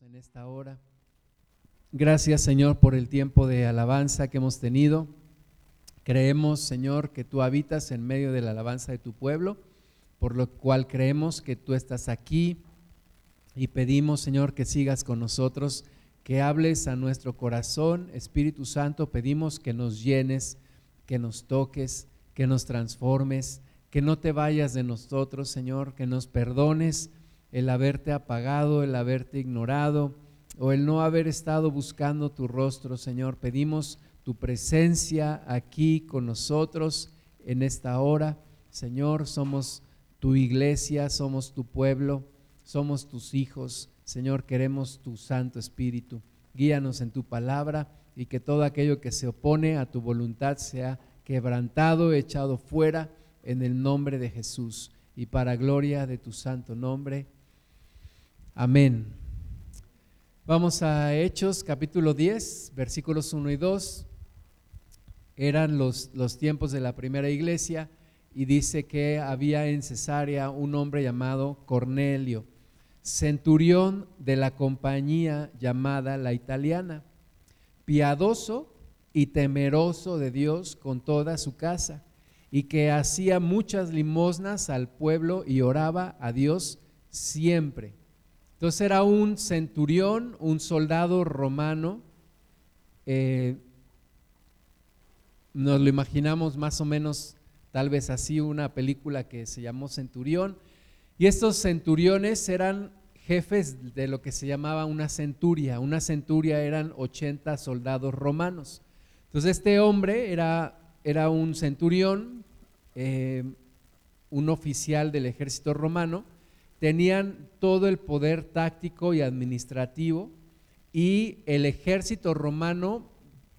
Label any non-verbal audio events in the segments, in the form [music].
En esta hora. Gracias Señor por el tiempo de alabanza que hemos tenido. Creemos Señor que tú habitas en medio de la alabanza de tu pueblo, por lo cual creemos que tú estás aquí y pedimos Señor que sigas con nosotros, que hables a nuestro corazón. Espíritu Santo, pedimos que nos llenes, que nos toques, que nos transformes, que no te vayas de nosotros Señor, que nos perdones el haberte apagado, el haberte ignorado o el no haber estado buscando tu rostro, Señor. Pedimos tu presencia aquí con nosotros en esta hora. Señor, somos tu iglesia, somos tu pueblo, somos tus hijos. Señor, queremos tu Santo Espíritu. Guíanos en tu palabra y que todo aquello que se opone a tu voluntad sea quebrantado, echado fuera en el nombre de Jesús y para gloria de tu santo nombre. Amén. Vamos a Hechos capítulo 10, versículos 1 y 2. Eran los, los tiempos de la primera iglesia y dice que había en Cesarea un hombre llamado Cornelio, centurión de la compañía llamada la italiana, piadoso y temeroso de Dios con toda su casa, y que hacía muchas limosnas al pueblo y oraba a Dios siempre. Entonces era un centurión, un soldado romano. Eh, nos lo imaginamos más o menos, tal vez así, una película que se llamó Centurión. Y estos centuriones eran jefes de lo que se llamaba una centuria. Una centuria eran 80 soldados romanos. Entonces este hombre era, era un centurión, eh, un oficial del ejército romano, tenían todo el poder táctico y administrativo y el ejército romano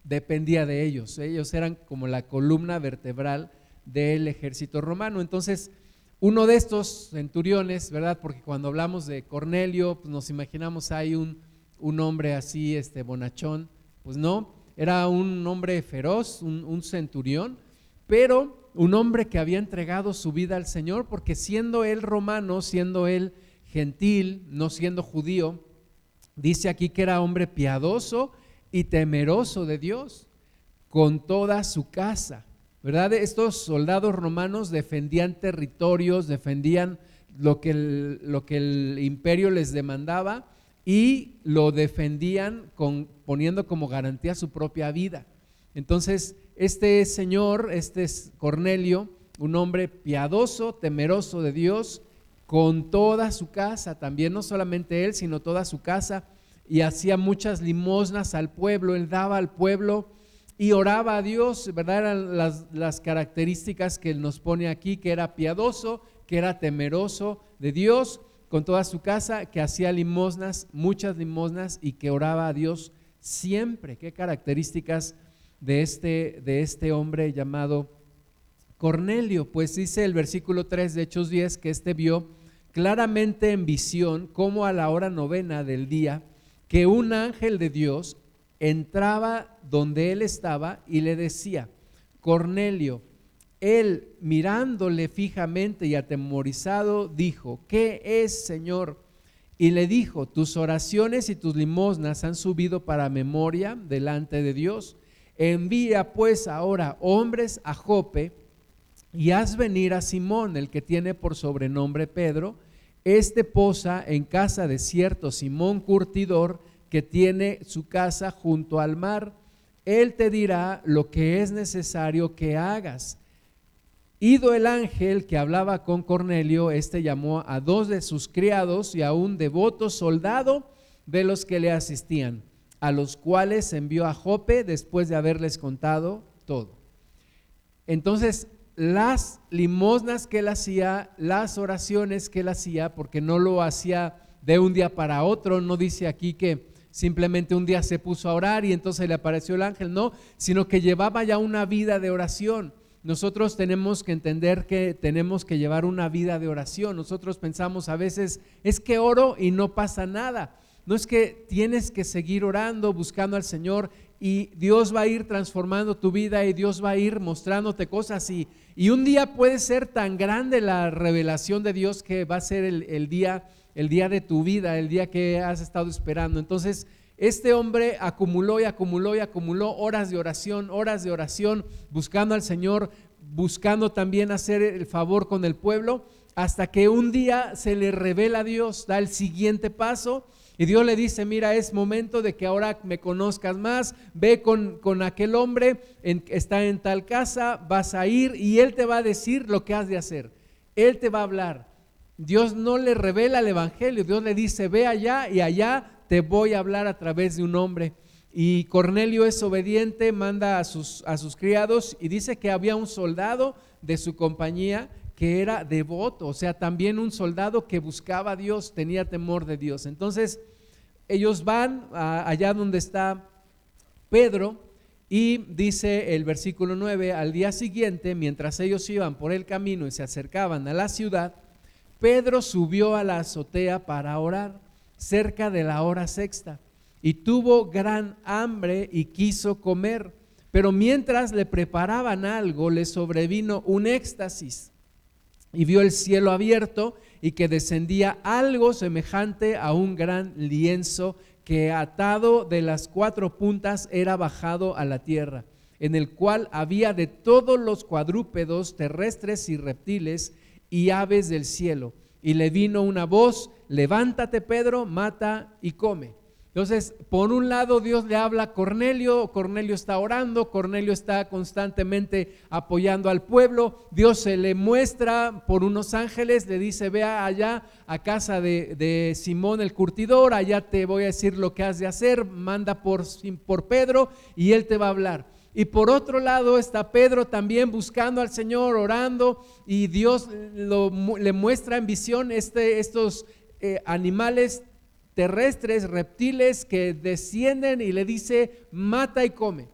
dependía de ellos. Ellos eran como la columna vertebral del ejército romano. Entonces, uno de estos centuriones, ¿verdad? Porque cuando hablamos de Cornelio, pues nos imaginamos hay un, un, hombre así, este bonachón. Pues no, era un hombre feroz, un, un centurión, pero un hombre que había entregado su vida al Señor, porque siendo él romano, siendo él gentil, no siendo judío, dice aquí que era hombre piadoso y temeroso de Dios, con toda su casa. ¿Verdad? Estos soldados romanos defendían territorios, defendían lo que el, lo que el imperio les demandaba y lo defendían poniendo como garantía su propia vida. Entonces, este señor, este es Cornelio, un hombre piadoso, temeroso de Dios, con toda su casa, también no solamente él, sino toda su casa, y hacía muchas limosnas al pueblo, él daba al pueblo y oraba a Dios, ¿verdad? Eran las, las características que él nos pone aquí, que era piadoso, que era temeroso de Dios, con toda su casa, que hacía limosnas, muchas limosnas, y que oraba a Dios siempre. ¿Qué características? De este, de este hombre llamado Cornelio. Pues dice el versículo 3 de Hechos 10 que este vio claramente en visión, como a la hora novena del día, que un ángel de Dios entraba donde él estaba y le decía, Cornelio, él mirándole fijamente y atemorizado, dijo, ¿qué es, Señor? Y le dijo, tus oraciones y tus limosnas han subido para memoria delante de Dios. Envía pues ahora hombres a Jope y haz venir a Simón, el que tiene por sobrenombre Pedro. Este posa en casa de cierto Simón Curtidor, que tiene su casa junto al mar. Él te dirá lo que es necesario que hagas. Ido el ángel que hablaba con Cornelio, este llamó a dos de sus criados y a un devoto soldado de los que le asistían a los cuales envió a Jope después de haberles contado todo. Entonces, las limosnas que él hacía, las oraciones que él hacía, porque no lo hacía de un día para otro, no dice aquí que simplemente un día se puso a orar y entonces le apareció el ángel, no, sino que llevaba ya una vida de oración. Nosotros tenemos que entender que tenemos que llevar una vida de oración. Nosotros pensamos a veces, es que oro y no pasa nada. No es que tienes que seguir orando, buscando al Señor y Dios va a ir transformando tu vida y Dios va a ir mostrándote cosas y, y un día puede ser tan grande la revelación de Dios que va a ser el, día el día de tu vida, el día que has estado esperando. Entonces, este hombre acumuló y acumuló y acumuló horas de oración, horas de oración, buscando al Señor, buscando también hacer el favor con el pueblo, hasta que un día se le revela a Dios, da el siguiente paso y Dios le dice, mira, es momento de que ahora me conozcas más, ve con, con aquel hombre, en, está en tal casa, vas a ir y él te va a decir lo que has de hacer. Él te va a hablar. Dios no le revela el Evangelio, Dios le dice, ve allá y allá te voy a hablar a través de un hombre. Y Cornelio es obediente, manda a sus, a sus criados y dice que había un soldado de su compañía que era devoto, o sea, también un soldado que buscaba a Dios, tenía temor de Dios. Entonces, ellos van allá donde está Pedro y dice el versículo 9, al día siguiente, mientras ellos iban por el camino y se acercaban a la ciudad, Pedro subió a la azotea para orar cerca de la hora sexta y tuvo gran hambre y quiso comer, pero mientras le preparaban algo le sobrevino un éxtasis y vio el cielo abierto y que descendía algo semejante a un gran lienzo que atado de las cuatro puntas era bajado a la tierra, en el cual había de todos los cuadrúpedos terrestres y reptiles y aves del cielo. Y le vino una voz, levántate Pedro, mata y come. Entonces, por un lado Dios le habla a Cornelio, Cornelio está orando, Cornelio está constantemente apoyando al pueblo, Dios se le muestra por unos ángeles, le dice, vea allá a casa de, Simón el curtidor, allá te voy a decir lo que has de hacer, manda por, por Pedro y él te va a hablar. Y por otro lado está Pedro también buscando al Señor, orando, y Dios le muestra en visión este, estos eh, animales terrestres, reptiles que descienden y le dice, mata y come.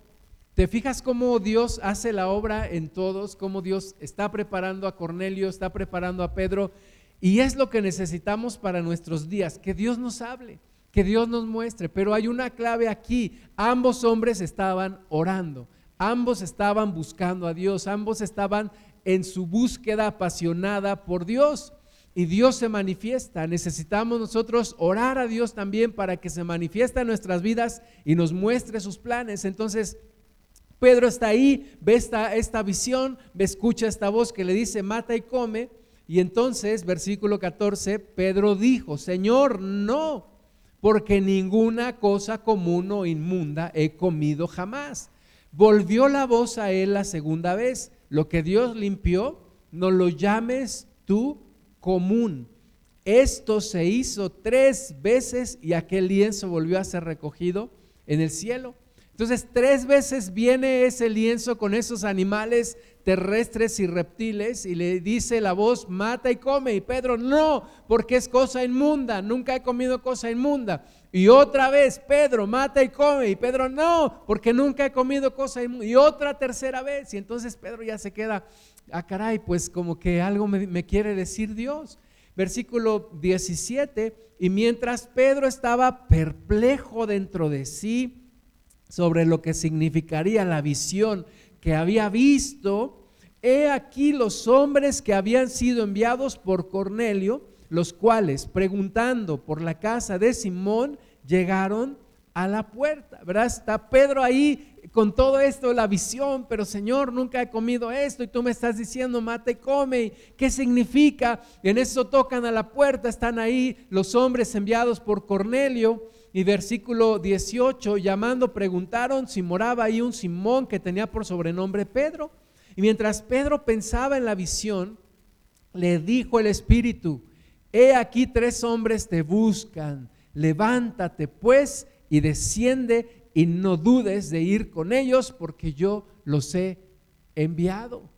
¿Te fijas cómo Dios hace la obra en todos? Cómo Dios está preparando a Cornelio, está preparando a Pedro. Y es lo que necesitamos para nuestros días, que Dios nos hable, que Dios nos muestre. Pero hay una clave aquí. Ambos hombres estaban orando, ambos estaban buscando a Dios, ambos estaban en su búsqueda apasionada por Dios y Dios se manifiesta. Necesitamos nosotros orar a Dios también para que se manifieste en nuestras vidas y nos muestre sus planes. Entonces, Pedro está ahí, ve esta, esta visión, ve, escucha esta voz que le dice, mata y come. Y entonces, versículo 14, Pedro dijo, Señor, no, porque ninguna cosa común o inmunda he comido jamás. Volvió la voz a él la segunda vez, lo que Dios limpió, no lo llames tú común. Esto se hizo tres veces y aquel lienzo volvió a ser recogido en el cielo. Entonces, tres veces viene ese lienzo con esos animales terrestres y reptiles y le dice la voz, mata y come. Y Pedro, no, porque es cosa inmunda, nunca he comido cosa inmunda. Y otra vez, Pedro, mata y come. Y Pedro, no, porque nunca he comido cosa. Y otra tercera vez. Y entonces Pedro ya se queda, ah, caray, pues como que algo me, me quiere decir Dios. Versículo 17, y mientras Pedro estaba perplejo dentro de sí sobre lo que significaría la visión que había visto, he aquí los hombres que habían sido enviados por Cornelio, los cuales, preguntando por la casa de Simón, llegaron a la puerta, ¿verdad? Está Pedro ahí con todo esto, la visión, pero Señor, nunca he comido esto y tú me estás diciendo, mate, come. ¿Qué significa? en eso tocan a la puerta, están ahí los hombres enviados por Cornelio. Y versículo 18, llamando, preguntaron si moraba ahí un Simón que tenía por sobrenombre Pedro. Y mientras Pedro pensaba en la visión, le dijo el Espíritu, he aquí tres hombres te buscan, levántate pues y desciende y no dudes de ir con ellos porque yo los he enviado.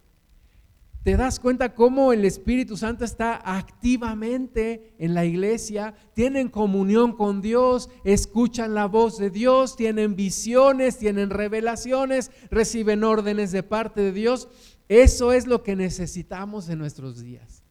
¿Te das cuenta cómo el Espíritu Santo está activamente en la iglesia? Tienen comunión con Dios, escuchan la voz de Dios, tienen visiones, tienen revelaciones, reciben órdenes de parte de Dios. Eso es lo que necesitamos en nuestros días.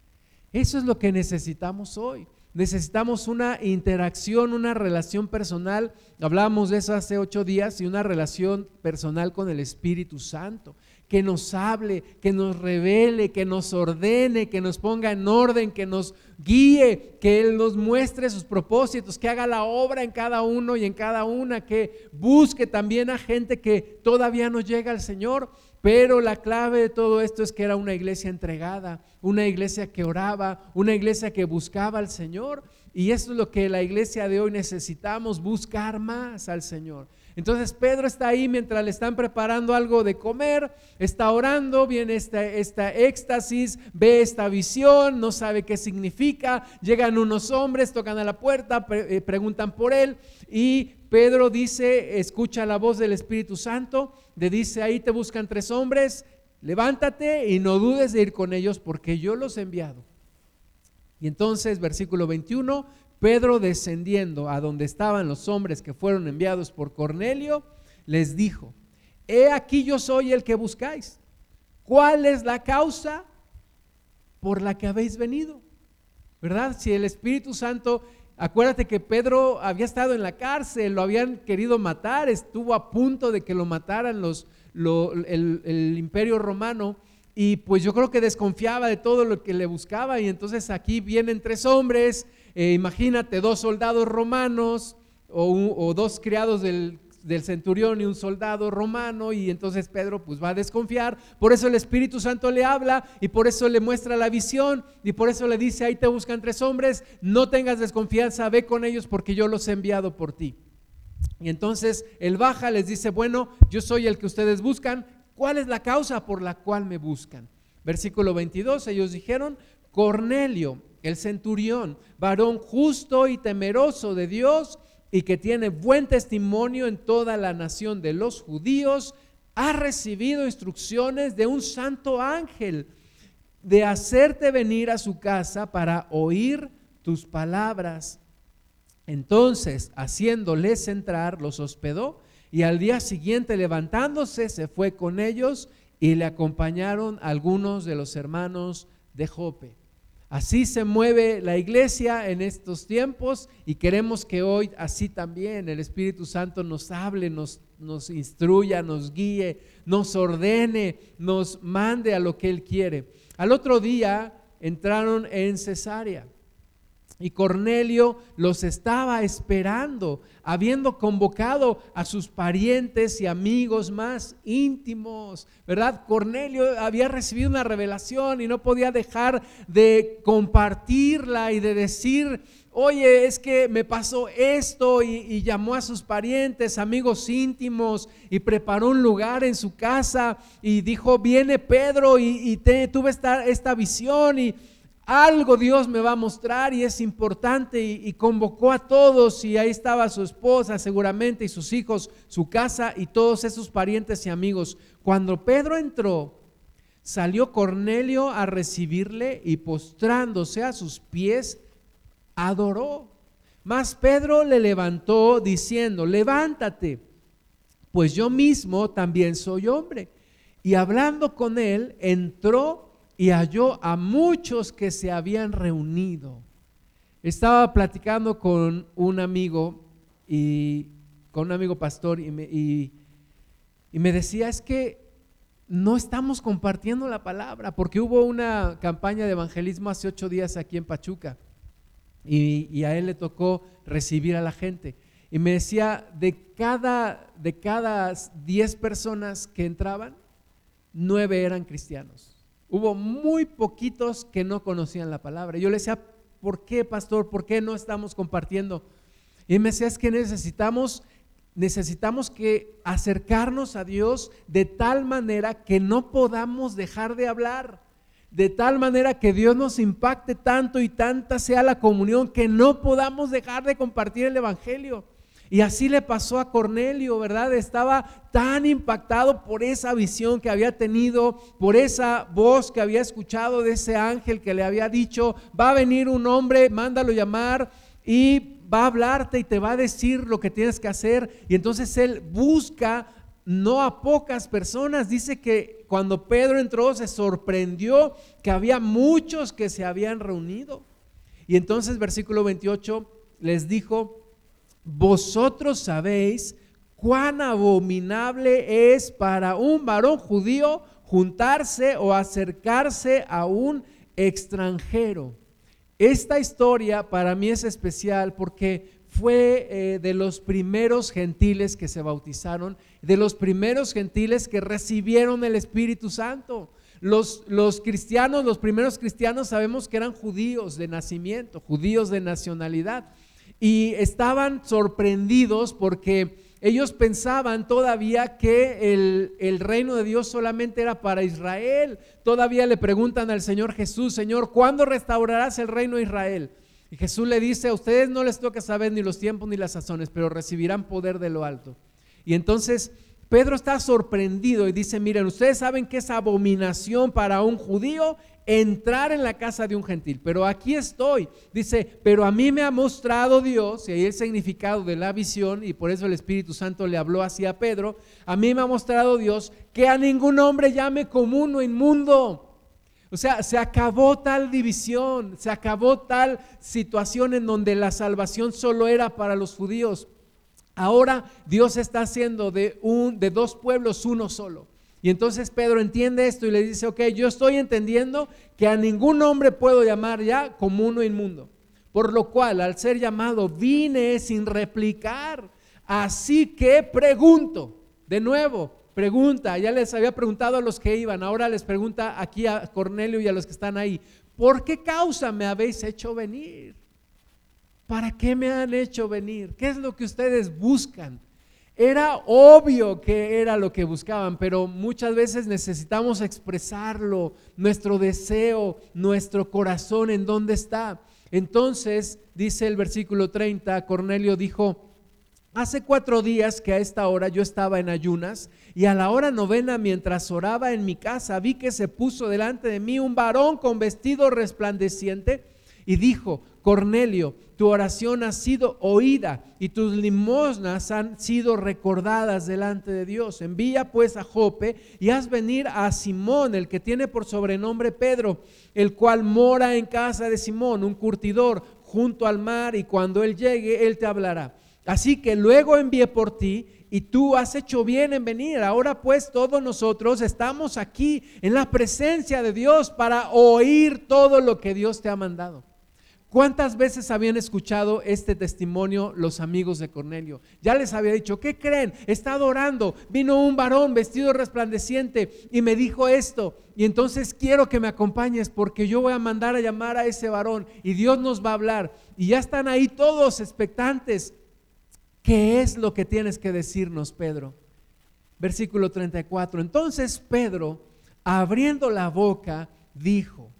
Eso es lo que necesitamos hoy. Necesitamos una interacción, una relación personal. Hablábamos de eso hace ocho días y una relación personal con el Espíritu Santo. que nos hable, que nos revele, que nos ordene, que nos ponga en orden, que nos guíe, que Él nos muestre sus propósitos, que haga la obra en cada uno y en cada una, que busque también a gente que todavía no llega al Señor. Pero la clave de todo esto es que era una iglesia entregada, una iglesia que oraba, una iglesia que buscaba al Señor. Y eso es lo que la iglesia de hoy necesitamos, buscar más al Señor. Entonces Pedro está ahí mientras le están preparando algo de comer, está orando, viene esta, esta éxtasis, ve esta visión, no sabe qué significa, llegan unos hombres, tocan a la puerta, eh, preguntan por él y Pedro dice, escucha la voz del Espíritu Santo, le dice, ahí te buscan tres hombres, levántate y no dudes de ir con ellos porque yo los he enviado. Y entonces, versículo 21, Pedro descendiendo a donde estaban los hombres que fueron enviados por Cornelio, les dijo, he aquí yo soy el que buscáis. ¿Cuál es la causa por la que habéis venido? ¿Verdad? Si el Espíritu Santo, acuérdate que Pedro había estado en la cárcel, lo habían querido matar, estuvo a punto de que lo mataran los, el, el imperio romano y pues yo creo que desconfiaba de todo lo que le buscaba y entonces aquí vienen tres hombres eh, imagínate dos soldados romanos o, dos criados del, del, centurión y un soldado romano y entonces Pedro pues va a desconfiar. Por eso el Espíritu Santo le habla y por eso le muestra la visión y por eso le dice, ahí te buscan tres hombres, no tengas desconfianza, ve con ellos porque yo los he enviado por ti. Y entonces él baja, les dice, bueno, yo soy el que ustedes buscan, ¿cuál es la causa por la cual me buscan? Versículo 22, ellos dijeron, Cornelio, el centurión, varón justo y temeroso de Dios y que tiene buen testimonio en toda la nación de los judíos, ha recibido instrucciones de un santo ángel de hacerte venir a su casa para oír tus palabras. Entonces, haciéndoles entrar, los hospedó y al día siguiente levantándose se fue con ellos y le acompañaron algunos de los hermanos de Jope. Así se mueve la iglesia en estos tiempos y queremos que hoy así también el Espíritu Santo nos hable, nos, instruya, nos guíe, nos ordene, nos mande a lo que Él quiere. Al otro día entraron en Cesarea. Y Cornelio los estaba esperando, habiendo convocado a sus parientes y amigos más íntimos, ¿verdad? Cornelio había recibido una revelación y no podía dejar de compartirla y de decir, oye, es que me pasó esto y, llamó a sus parientes, amigos íntimos y preparó un lugar en su casa y dijo, viene Pedro y, tuve esta, esta visión y algo Dios me va a mostrar y es importante y, convocó a todos y ahí estaba su esposa seguramente y sus hijos, su casa y todos esos parientes y amigos. Cuando Pedro entró, salió Cornelio a recibirle y postrándose a sus pies, adoró. Mas Pedro le levantó diciendo, levántate, pues yo mismo también soy hombre. Y hablando con él, entró y halló a muchos que se habían reunido. Estaba platicando con un amigo y con un amigo pastor y me, y, me decía, es que no estamos compartiendo la palabra, porque hubo una campaña de evangelismo hace ocho días aquí en Pachuca y, y, a él le tocó recibir a la gente. Y me decía, de cada, de cada diez personas que entraban, nueve eran cristianos hubo muy poquitos que no conocían la palabra. Yo le decía, ¿por qué, pastor? ¿Por qué no estamos compartiendo? Y me decía, es que necesitamos, necesitamos que acercarnos a Dios de tal manera que no podamos dejar de hablar. De tal manera que Dios nos impacte tanto y tanta sea la comunión que no podamos dejar de compartir el Evangelio. Y así le pasó a Cornelio, ¿verdad? Estaba tan impactado por esa visión que había tenido, por esa voz que había escuchado de ese ángel que le había dicho, va a venir un hombre, mándalo llamar y va a hablarte y te va a decir lo que tienes que hacer. Y entonces él busca no a pocas personas. Dice que cuando Pedro entró se sorprendió que había muchos que se habían reunido. Y entonces versículo 28 les dijo, vosotros sabéis cuán abominable es para un varón judío juntarse o acercarse a un extranjero. Esta historia para mí es especial porque fue eh, de los primeros gentiles que se bautizaron, de los primeros gentiles que recibieron el Espíritu Santo. Los, los, cristianos, los primeros cristianos sabemos que eran judíos de nacimiento, judíos de nacionalidad, y estaban sorprendidos porque ellos pensaban todavía que el, el, reino de Dios solamente era para Israel. Todavía le preguntan al Señor Jesús, Señor, ¿cuándo restaurarás el reino de Israel? Y Jesús le dice, a ustedes no les toca saber ni los tiempos ni las sazones, pero recibirán poder de lo alto. Y entonces Pedro está sorprendido y dice, miren, ustedes saben que es abominación para un judío entrar en la casa de un gentil, pero aquí estoy. Dice, pero a mí me ha mostrado Dios, y ahí el significado de la visión, y por eso el Espíritu Santo le habló así a Pedro, a mí me ha mostrado Dios que a ningún hombre llame común o inmundo o sea, se acabó tal división, se acabó tal situación en donde la salvación solo era para los judíos. Ahora Dios está haciendo de, un, de dos pueblos uno solo. Y entonces Pedro entiende esto y le dice, ok, yo estoy entendiendo que a ningún hombre puedo llamar ya como uno inmundo. Por lo cual, al ser llamado, vine sin replicar. Así que pregunto, de nuevo, pregunta, ya les había preguntado a los que iban, ahora les pregunta aquí a Cornelio y a los que están ahí, ¿por qué causa me habéis hecho venir? ¿Para qué me han hecho venir? ¿Qué es lo que ustedes buscan? Era obvio que era lo que buscaban, pero muchas veces necesitamos expresarlo, nuestro deseo, nuestro corazón, en dónde está. Entonces, dice el versículo 30, Cornelio dijo, Hace cuatro días que a esta hora yo estaba en ayunas y a la hora novena mientras oraba en mi casa vi que se puso delante de mí un varón con vestido resplandeciente y dijo, Cornelio, tu oración ha sido oída y tus limosnas han sido recordadas delante de Dios. Envía pues a Jope y haz venir a Simón, el que tiene por sobrenombre Pedro, el cual mora en casa de Simón, un curtidor junto al mar y cuando él llegue, él te hablará. Así que luego envié por ti y tú has hecho bien en venir. Ahora pues todos nosotros estamos aquí en la presencia de Dios para oír todo lo que Dios te ha mandado. ¿Cuántas veces habían escuchado este testimonio los amigos de Cornelio? Ya les había dicho, ¿qué creen? Está adorando. Vino un varón vestido resplandeciente y me dijo esto. Y entonces quiero que me acompañes porque yo voy a mandar a llamar a ese varón y Dios nos va a hablar. Y ya están ahí todos expectantes ¿Qué es lo que tienes que decirnos, Pedro? Versículo 34. Entonces Pedro, abriendo la boca, dijo,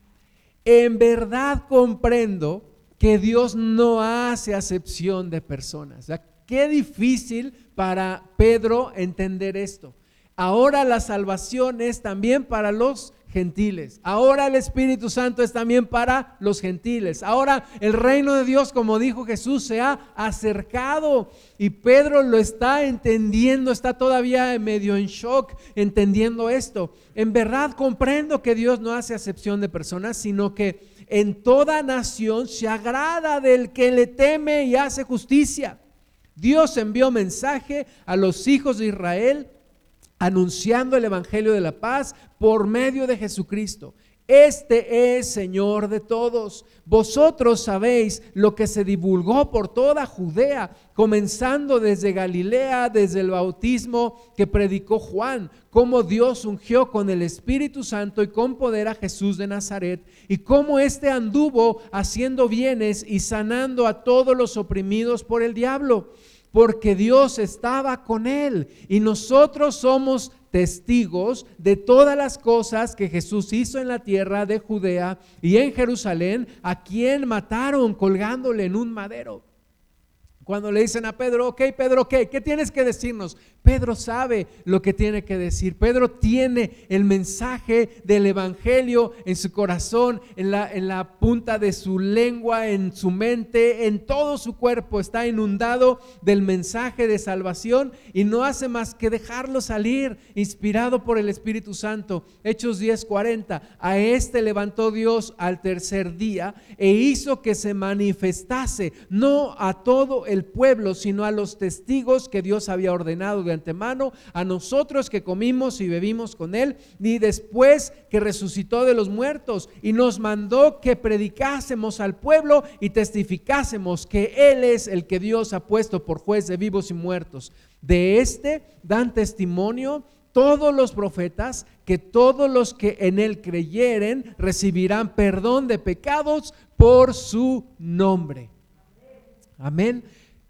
en verdad comprendo que Dios no hace acepción de personas. qué difícil para Pedro entender esto. Ahora la salvación es también para los gentiles. Ahora el Espíritu Santo es también para los gentiles. Ahora el reino de Dios, como dijo Jesús, se ha acercado y Pedro lo está entendiendo, está todavía medio en shock entendiendo esto. En verdad comprendo que Dios no hace acepción de personas, sino que en toda nación se agrada del que le teme y hace justicia. Dios envió mensaje a los hijos de Israel anunciando el Evangelio de la paz por medio de Jesucristo. Este es Señor de todos. Vosotros sabéis lo que se divulgó por toda Judea, comenzando desde Galilea, desde el bautismo que predicó Juan, cómo Dios ungió con el Espíritu Santo y con poder a Jesús de Nazaret, y cómo éste anduvo haciendo bienes y sanando a todos los oprimidos por el diablo porque Dios estaba con él y nosotros somos testigos de todas las cosas que Jesús hizo en la tierra de Judea y en Jerusalén, a quien mataron colgándole en un madero. Cuando le dicen a Pedro, ok, Pedro, ¿qué? ¿Qué tienes que decirnos? Pedro sabe lo que tiene que decir. Pedro tiene el mensaje del Evangelio en su corazón, en la, en la punta de su lengua, en su mente, en todo su cuerpo. Está inundado del mensaje de salvación y no hace más que dejarlo salir, inspirado por el Espíritu Santo. Hechos 10:40. A este levantó Dios al tercer día e hizo que se manifestase, no a todo el pueblo, sino a los testigos que Dios había ordenado de antemano, a nosotros que comimos y bebimos con Él, ni después que resucitó de los muertos, y nos mandó que predicásemos al pueblo y testificásemos que Él es el que Dios ha puesto por juez de vivos y muertos. De este dan testimonio todos los profetas que todos los que en él creyeren recibirán perdón de pecados por su nombre. Amén.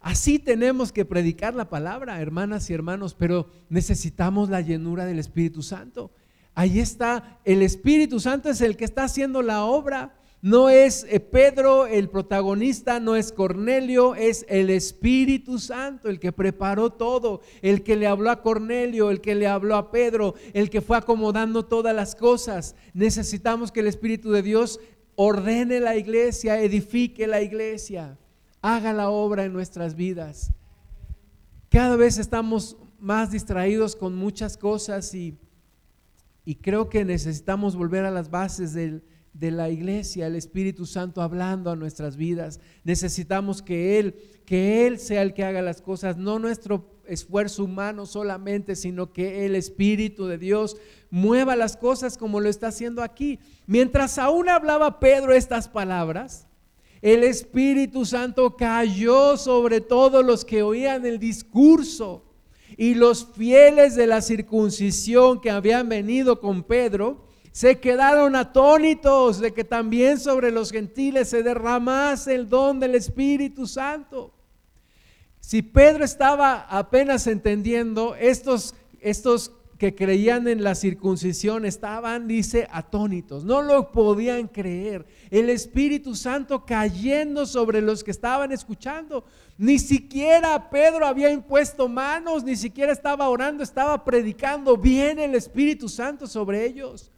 Así tenemos que predicar la palabra, hermanas y hermanos, pero necesitamos la llenura del Espíritu Santo. Ahí está, el Espíritu Santo es el que está haciendo la obra. No es eh, Pedro el protagonista, no es Cornelio, es el Espíritu Santo el que preparó todo, el que le habló a Cornelio, el que le habló a Pedro, el que fue acomodando todas las cosas. Necesitamos que el Espíritu de Dios ordene la iglesia, edifique la iglesia, haga la obra en nuestras vidas. Cada vez estamos más distraídos con muchas cosas y, y creo que necesitamos volver a las bases de la iglesia, el Espíritu Santo hablando a nuestras vidas. Necesitamos que Él, que Él sea el que haga las cosas, no nuestro esfuerzo humano solamente, sino que el Espíritu de Dios mueva las cosas como lo está haciendo aquí. Mientras aún hablaba Pedro estas palabras, el Espíritu Santo cayó sobre todos los que oían el discurso y los fieles de la circuncisión que habían venido con Pedro se quedaron atónitos de que también sobre los gentiles se derramase el don del Espíritu Santo. Si Pedro estaba apenas entendiendo, estos, estos que creían en la circuncisión estaban, dice, atónitos, no lo podían creer. El Espíritu Santo cayendo sobre los que estaban escuchando. Ni siquiera Pedro había impuesto manos, ni siquiera estaba orando, estaba predicando bien el Espíritu Santo sobre ellos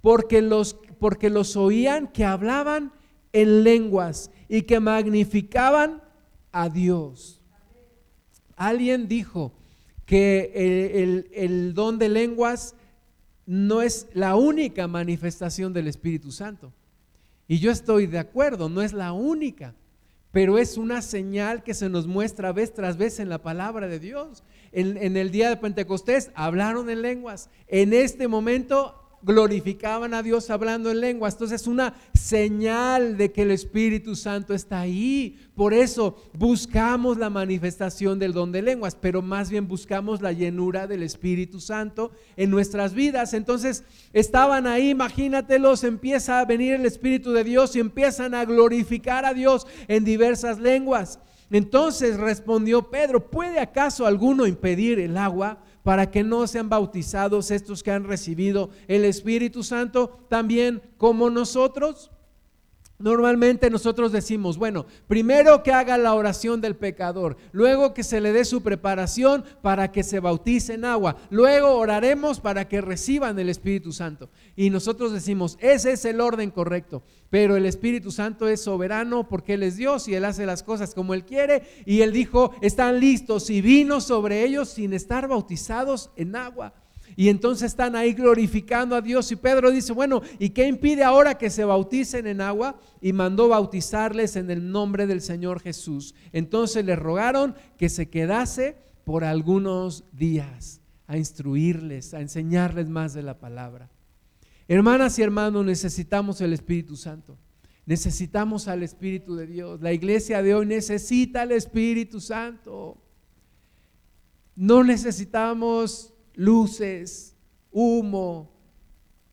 porque los, porque los oían que hablaban en lenguas y que magnificaban a Dios. Alguien dijo que el, don de lenguas no es la única manifestación del Espíritu Santo. Y yo estoy de acuerdo, no es la única, pero es una señal que se nos muestra vez tras vez en la palabra de Dios. En, en, el día de Pentecostés hablaron en lenguas. En este momento glorificaban a Dios hablando en lenguas. Entonces es una señal de que el Espíritu Santo está ahí. Por eso buscamos la manifestación del don de lenguas, pero más bien buscamos la llenura del Espíritu Santo en nuestras vidas. Entonces estaban ahí, imagínatelos, empieza a venir el Espíritu de Dios y empiezan a glorificar a Dios en diversas lenguas. Entonces respondió Pedro, ¿puede acaso alguno impedir el agua? Para que no sean bautizados estos que han recibido el Espíritu Santo también como nosotros? Normalmente nosotros decimos, bueno, primero que haga la oración del pecador, luego que se le dé su preparación para que se bautice en agua, luego oraremos para que reciban el Espíritu Santo. Y nosotros decimos, ese es el orden correcto, pero el Espíritu Santo es soberano porque Él es Dios y Él hace las cosas como Él quiere. Y Él dijo, están listos y vino sobre ellos sin estar bautizados en agua. Y entonces están ahí glorificando a Dios. Y Pedro dice, bueno, ¿y qué impide ahora que se bauticen en agua? Y mandó bautizarles en el nombre del Señor Jesús. Entonces les rogaron que se quedase por algunos días a instruirles, a enseñarles más de la palabra. Hermanas y hermanos, necesitamos el Espíritu Santo. Necesitamos al Espíritu de Dios. La iglesia de hoy necesita al Espíritu Santo. No necesitamos luces, humo,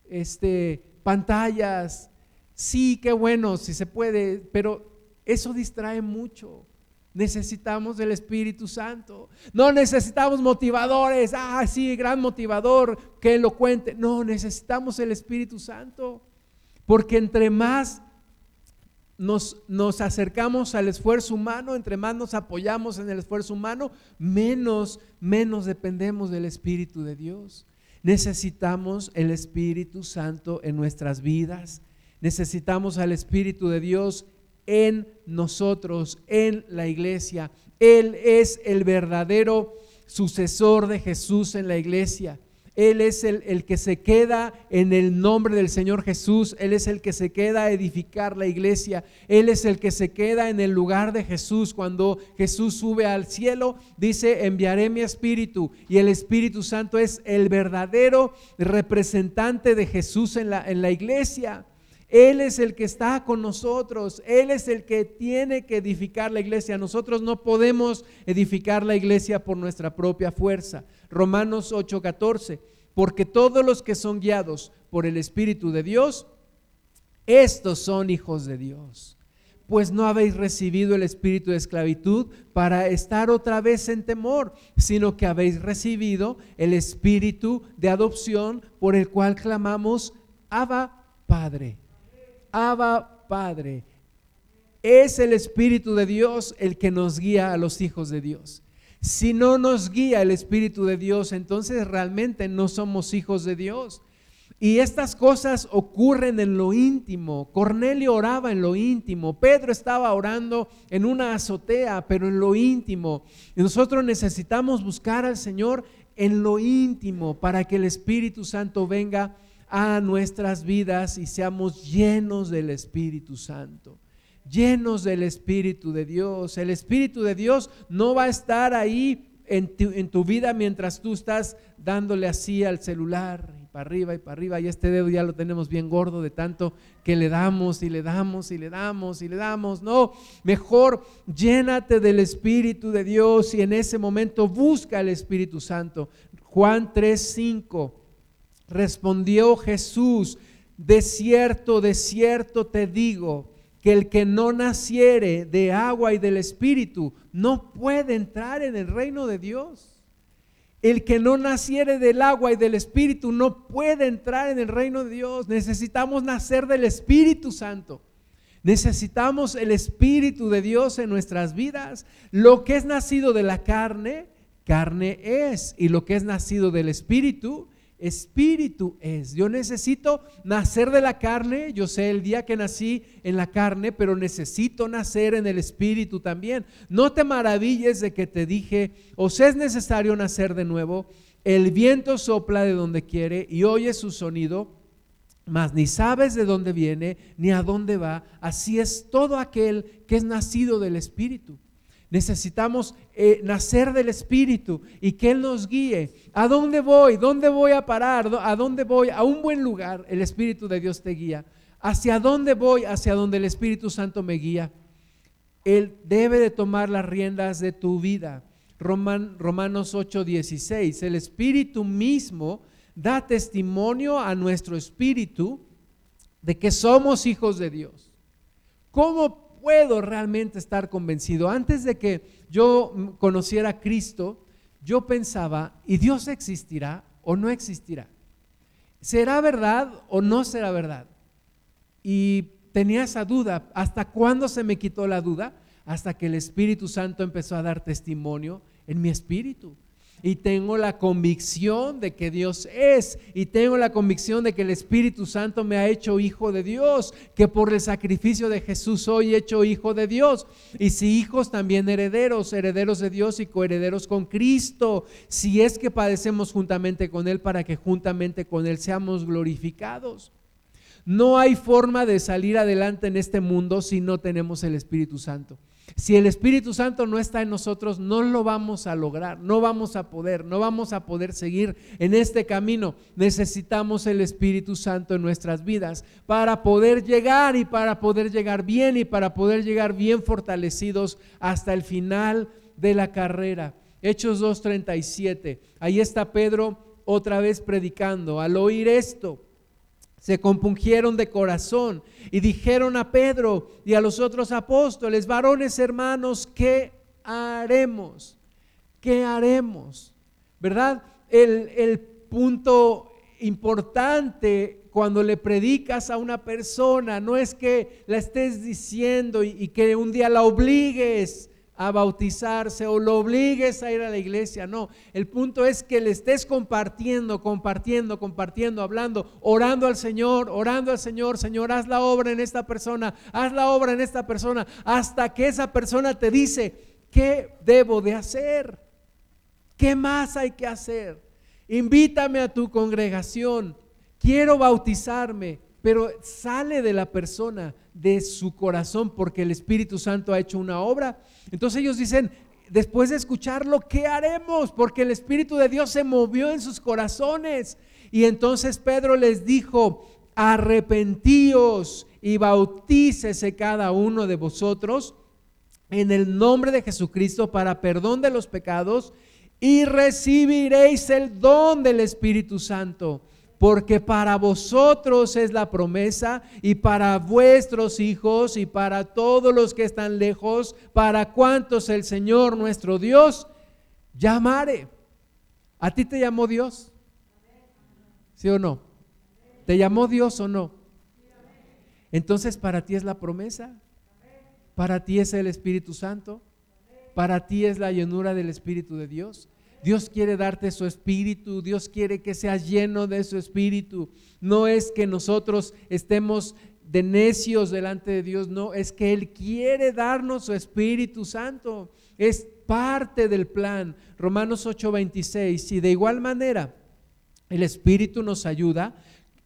este, pantallas. Sí, qué bueno, si se puede, pero eso distrae mucho. Necesitamos el Espíritu Santo. No necesitamos motivadores. Ah, sí, gran motivador que lo cuente. No, necesitamos el Espíritu Santo. Porque entre más nos, acercamos al esfuerzo humano, entre más nos apoyamos en el esfuerzo humano, menos, menos dependemos del Espíritu de Dios. Necesitamos el Espíritu Santo en nuestras vidas. Necesitamos al Espíritu de Dios en nosotros, en la iglesia. Él es el verdadero sucesor de Jesús en la iglesia. Él es el, el, que se queda en el nombre del Señor Jesús. Él es el que se queda a edificar la iglesia. Él es el que se queda en el lugar de Jesús. Cuando Jesús sube al cielo, dice, enviaré mi espíritu. Y el Espíritu Santo es el verdadero representante de Jesús en la, en la iglesia. Él es el que está con nosotros, Él es el que tiene que edificar la iglesia. Nosotros no podemos edificar la iglesia por nuestra propia fuerza. Romanos 8:14, porque todos los que son guiados por el Espíritu de Dios, estos son hijos de Dios. Pues no habéis recibido el espíritu de esclavitud para estar otra vez en temor, sino que habéis recibido el espíritu de adopción por el cual clamamos, Abba Padre. Abba Padre. Es el Espíritu de Dios el que nos guía a los hijos de Dios. Si no nos guía el Espíritu de Dios, entonces realmente no somos hijos de Dios. Y estas cosas ocurren en lo íntimo. Cornelio oraba en lo íntimo. Pedro estaba orando en una azotea, pero en lo íntimo. Y nosotros necesitamos buscar al Señor en lo íntimo para que el Espíritu Santo venga a nuestras vidas y seamos llenos del Espíritu Santo, llenos del Espíritu de Dios. El Espíritu de Dios no va a estar ahí en tu, vida mientras tú estás dándole así al celular y para arriba y para arriba y este dedo ya lo tenemos bien gordo de tanto que le damos y le damos y le damos y le damos. No, mejor llénate del Espíritu de Dios y en ese momento busca el Espíritu Santo. Juan 3:5 Respondió Jesús, de cierto, de cierto te digo, que el que no naciere de agua y del Espíritu no puede entrar en el reino de Dios. El que no naciere del agua y del Espíritu no puede entrar en el reino de Dios. Necesitamos nacer del Espíritu Santo. Necesitamos el Espíritu de Dios en nuestras vidas. Lo que es nacido de la carne, carne es. Y lo que es nacido del Espíritu, espíritu es. Yo necesito nacer de la carne, yo sé el día que nací en la carne, pero necesito nacer en el espíritu también. No te maravilles de que te dije, os es necesario nacer de nuevo. El viento sopla de donde quiere y oye su sonido, mas ni sabes de dónde viene ni a dónde va. Así es todo aquel que es nacido del espíritu. Necesitamos eh, nacer del Espíritu y que Él nos guíe. ¿A dónde voy? ¿Dónde voy a parar? ¿A dónde voy? A un buen lugar. El Espíritu de Dios te guía. ¿Hacia dónde voy? Hacia donde el Espíritu Santo me guía. Él debe de tomar las riendas de tu vida. Roman, Romanos 8:16. El Espíritu mismo da testimonio a nuestro espíritu de que somos hijos de Dios. ¿Cómo puedo realmente estar convencido. Antes de que yo conociera a Cristo, yo pensaba, ¿y Dios existirá o no existirá? ¿Será verdad o no será verdad? Y tenía esa duda. ¿Hasta cuándo se me quitó la duda? Hasta que el Espíritu Santo empezó a dar testimonio en mi espíritu y tengo la convicción de que Dios es y tengo la convicción de que el Espíritu Santo me ha hecho hijo de Dios, que por el sacrificio de Jesús soy hecho hijo de Dios y si hijos también herederos, herederos de Dios y coherederos con Cristo, si es que padecemos juntamente con Él para que juntamente con Él seamos glorificados. No hay forma de salir adelante en este mundo si no tenemos el Espíritu Santo. Si el Espíritu Santo no está en nosotros, no lo vamos a lograr, no vamos a poder, no vamos a poder seguir en este camino. Necesitamos el Espíritu Santo en nuestras vidas para poder llegar y para poder llegar bien y para poder llegar bien fortalecidos hasta el final de la carrera. Hechos 2.37. Ahí está Pedro otra vez predicando. Al oír esto, se compungieron de corazón y dijeron a Pedro y a los otros apóstoles, varones hermanos, ¿qué haremos? ¿Qué haremos? ¿Verdad? El, punto importante cuando le predicas a una persona no es que la estés diciendo y que un día la obligues a bautizarse o lo obligues a ir a la iglesia. No, el punto es que le estés compartiendo, compartiendo, compartiendo, hablando, orando al Señor, orando al Señor. Señor, haz la obra en esta persona, haz la obra en esta persona, hasta que esa persona te dice, ¿qué debo de hacer? ¿Qué más hay que hacer? invítame a tu congregación, quiero bautizarme, pero sale de la persona, de su corazón, porque el Espíritu Santo ha hecho una obra. Entonces ellos dicen, después de escucharlo, ¿qué haremos? Porque el Espíritu de Dios se movió en sus corazones. Y entonces Pedro les dijo, arrepentíos y bautícese cada uno de vosotros en el nombre de Jesucristo para perdón de los pecados y recibiréis el don del Espíritu Santo porque para vosotros es la promesa y para vuestros hijos y para todos los que están lejos, para cuantos el Señor nuestro Dios llamare. ¿A ti te llamó Dios? ¿Sí o no? ¿Te llamó Dios o no? Entonces para ti es la promesa, para ti es el Espíritu Santo, para ti es la llenura del Espíritu de Dios. Dios quiere darte su espíritu, Dios quiere que seas lleno de su espíritu. No es que nosotros estemos de necios delante de Dios, no, es que Él quiere darnos su Espíritu Santo. Es parte del plan. Romanos 8:26. Y de igual manera, el Espíritu nos ayuda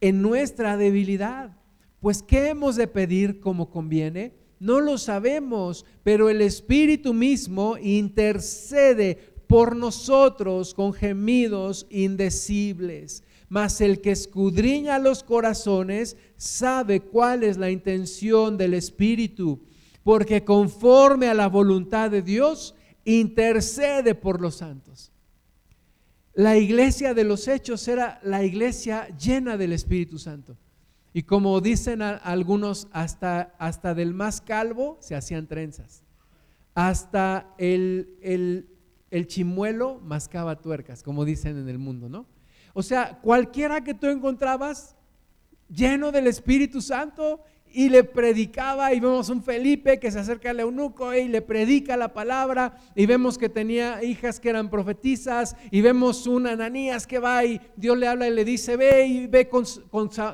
en nuestra debilidad. Pues, ¿qué hemos de pedir como conviene? No lo sabemos, pero el Espíritu mismo intercede por nosotros con gemidos indecibles. Mas el que escudriña los corazones sabe cuál es la intención del Espíritu, porque conforme a la voluntad de Dios, intercede por los santos. La iglesia de los hechos era la iglesia llena del Espíritu Santo. Y como dicen algunos, hasta, hasta del más calvo se hacían trenzas. Hasta el, el, el chimuelo mascaba tuercas, como dicen en el mundo, ¿no? O sea, cualquiera que tú encontrabas lleno del Espíritu Santo y le predicaba y vemos un Felipe que se acerca al eunuco y le predica la palabra y vemos que tenía hijas que eran profetizas y vemos un Ananías que va y Dios le habla y le dice ve y ve con,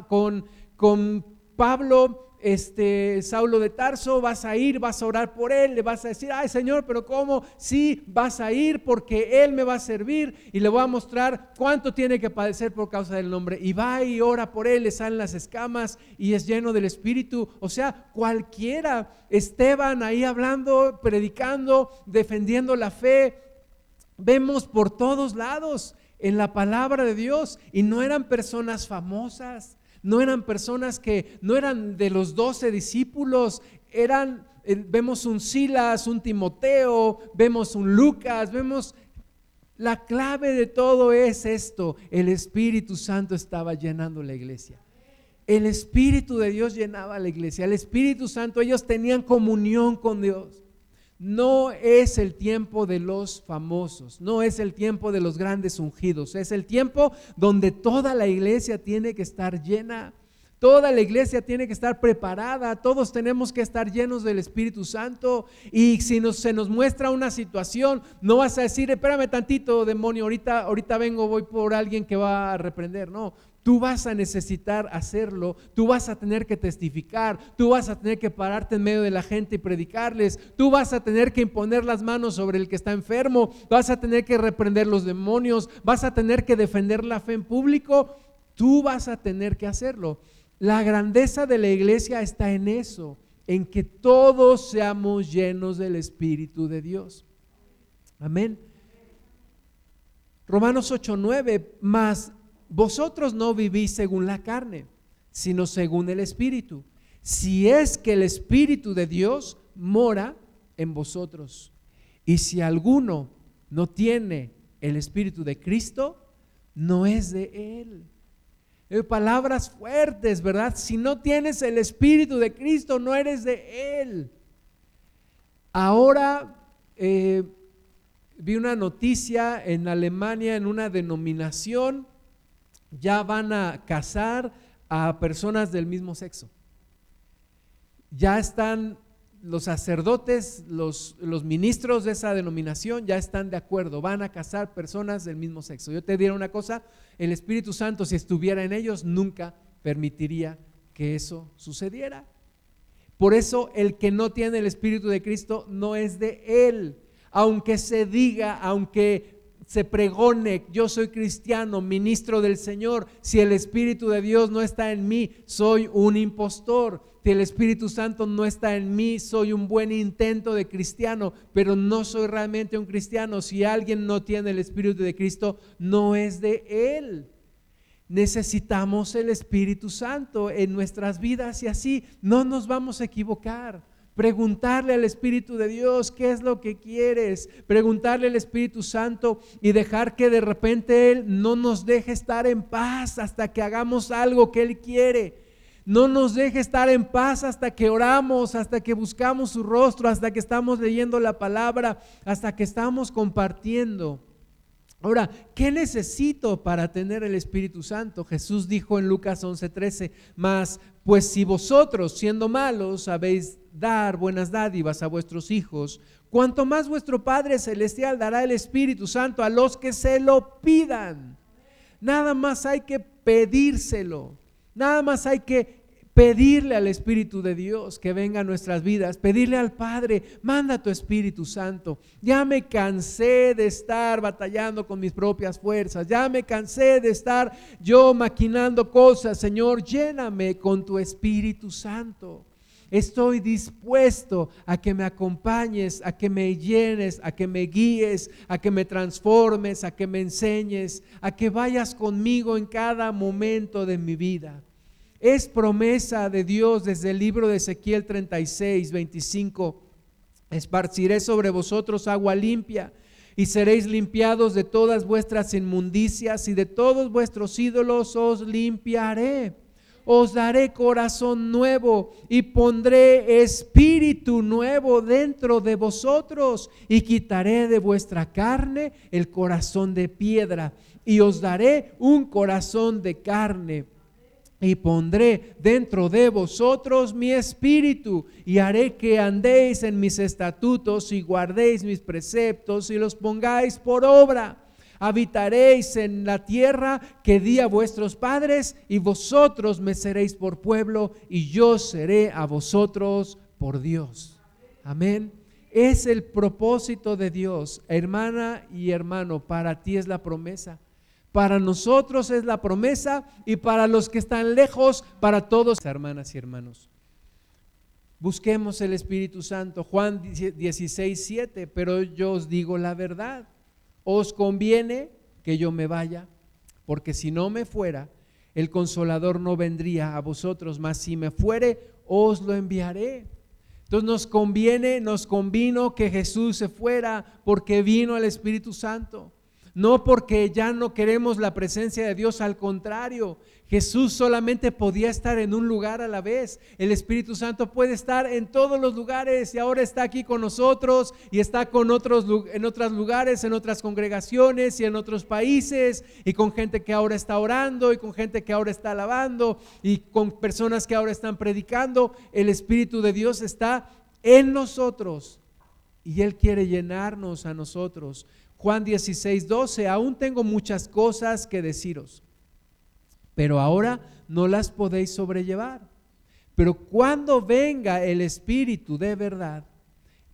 con, con Pablo este Saulo de Tarso, vas a ir, vas a orar por él, le vas a decir, ay Señor, pero ¿cómo? Sí, vas a ir porque él me va a servir y le voy a mostrar cuánto tiene que padecer por causa del nombre. Y va y ora por él, le salen las escamas y es lleno del Espíritu. O sea, cualquiera, Esteban ahí hablando, predicando, defendiendo la fe, vemos por todos lados en la palabra de Dios y no eran personas famosas no eran personas que no eran de los doce discípulos, eran, eh, vemos un Silas, un Timoteo, vemos un Lucas, vemos... La clave de todo es esto, el Espíritu Santo estaba llenando la iglesia. El Espíritu de Dios llenaba la iglesia, el Espíritu Santo, ellos tenían comunión con Dios. No es el tiempo de los famosos, no es el tiempo de los grandes ungidos, es el tiempo donde toda la iglesia tiene que estar llena, toda la iglesia tiene que estar preparada, todos tenemos que estar llenos del Espíritu Santo. Y si se nos muestra una situación, no vas a decir, espérame tantito, demonio, ahorita, ahorita vengo, voy por alguien que va a reprender, no, Tú vas a necesitar hacerlo, tú vas a tener que testificar, tú vas a tener que pararte en medio de la gente y predicarles, tú vas a tener que imponer las manos sobre el que está enfermo, vas a tener que reprender los demonios, vas a tener que defender la fe en público, tú vas a tener que hacerlo. La grandeza de la iglesia está en eso, en que todos seamos llenos del Espíritu de Dios. Amén. Romanos 8:9, más vosotros no vivís según la carne, sino según el Espíritu. Si es que el Espíritu de Dios mora en vosotros. Y si alguno no tiene el Espíritu de Cristo, no es de Él. Eh, palabras fuertes, ¿verdad? Si no tienes el Espíritu de Cristo, no eres de Él. Ahora eh, vi una noticia en Alemania, en una denominación, ya van a casar a personas del mismo sexo. Ya están los sacerdotes, los, los, ministros de esa denominación ya están de acuerdo, van a casar personas del mismo sexo. Yo te diré una cosa, el Espíritu Santo si estuviera en ellos nunca permitiría que eso sucediera. Por eso el que no tiene el Espíritu de Cristo no es de Él. Aunque se diga, aunque se pregone, yo soy cristiano, ministro del Señor, si el Espíritu de Dios no está en mí, soy un impostor. Si el Espíritu Santo no está en mí, soy un buen intento de cristiano, pero no soy realmente un cristiano. Si alguien no tiene el Espíritu de Cristo, no es de Él. Necesitamos el Espíritu Santo en nuestras vidas y así no nos vamos a equivocar. Preguntarle al Espíritu de Dios qué es lo que quieres. Preguntarle al Espíritu Santo y dejar que de repente Él no nos deje estar en paz hasta que hagamos algo que Él quiere. No nos deje estar en paz hasta que oramos, hasta que buscamos su rostro, hasta que estamos leyendo la palabra, hasta que estamos compartiendo. Ahora, ¿qué necesito para tener el Espíritu Santo? Jesús dijo en Lucas 11:13, más pues si vosotros siendo malos sabéis dar buenas dádivas a vuestros hijos, cuanto más vuestro Padre Celestial dará el Espíritu Santo a los que se lo pidan. Nada más hay que pedírselo, nada más hay que pedirle al Espíritu de Dios que venga a nuestras vidas, pedirle al Padre, manda tu Espíritu Santo. Ya me cansé de estar batallando con mis propias fuerzas, ya me cansé de estar yo maquinando cosas, Señor, lléname con tu Espíritu Santo. Estoy dispuesto a que me acompañes, a que me llenes, a que me guíes, a que me transformes, a que me enseñes, a que vayas conmigo en cada momento de mi vida. Es promesa de Dios desde el libro de Ezequiel 36, 25. Esparciré sobre vosotros agua limpia y seréis limpiados de todas vuestras inmundicias y de todos vuestros ídolos os limpiaré. Os daré corazón nuevo y pondré espíritu nuevo dentro de vosotros y quitaré de vuestra carne el corazón de piedra y os daré un corazón de carne y pondré dentro de vosotros mi espíritu y haré que andéis en mis estatutos y guardéis mis preceptos y los pongáis por obra. Habitaréis en la tierra que di a vuestros padres y vosotros me seréis por pueblo y yo seré a vosotros por Dios. Amén. Es el propósito de Dios, hermana y hermano, para ti es la promesa para nosotros es la promesa y para los que están lejos, para todos, hermanas y hermanos. Busquemos el Espíritu Santo. Juan 16, 7, pero yo os digo la verdad. Os conviene que yo me vaya, porque si no me fuera, el consolador no vendría a vosotros, mas si me fuere, os lo enviaré. Entonces nos conviene, nos convino que Jesús se fuera porque vino el Espíritu Santo. No porque ya no queremos la presencia de Dios, al contrario, Jesús solamente podía estar en un lugar a la vez. El Espíritu Santo puede estar en todos los lugares y ahora está aquí con nosotros y está con otros en otros lugares, en otras congregaciones y en otros países y con gente que ahora está orando y con gente que ahora está alabando y con personas que ahora están predicando. El Espíritu de Dios está en nosotros y Él quiere llenarnos a nosotros Juan 16, 12, aún tengo muchas cosas que deciros, pero ahora no las podéis sobrellevar. Pero cuando venga el Espíritu de verdad,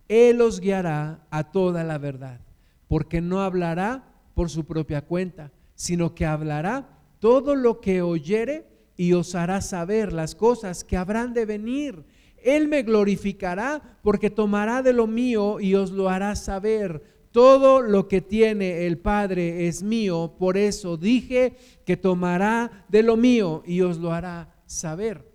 Él os guiará a toda la verdad, porque no hablará por su propia cuenta, sino que hablará todo lo que oyere y os hará saber las cosas que habrán de venir. Él me glorificará porque tomará de lo mío y os lo hará saber todo lo que tiene el Padre es mío, por eso dije que tomará de lo mío y os lo hará saber.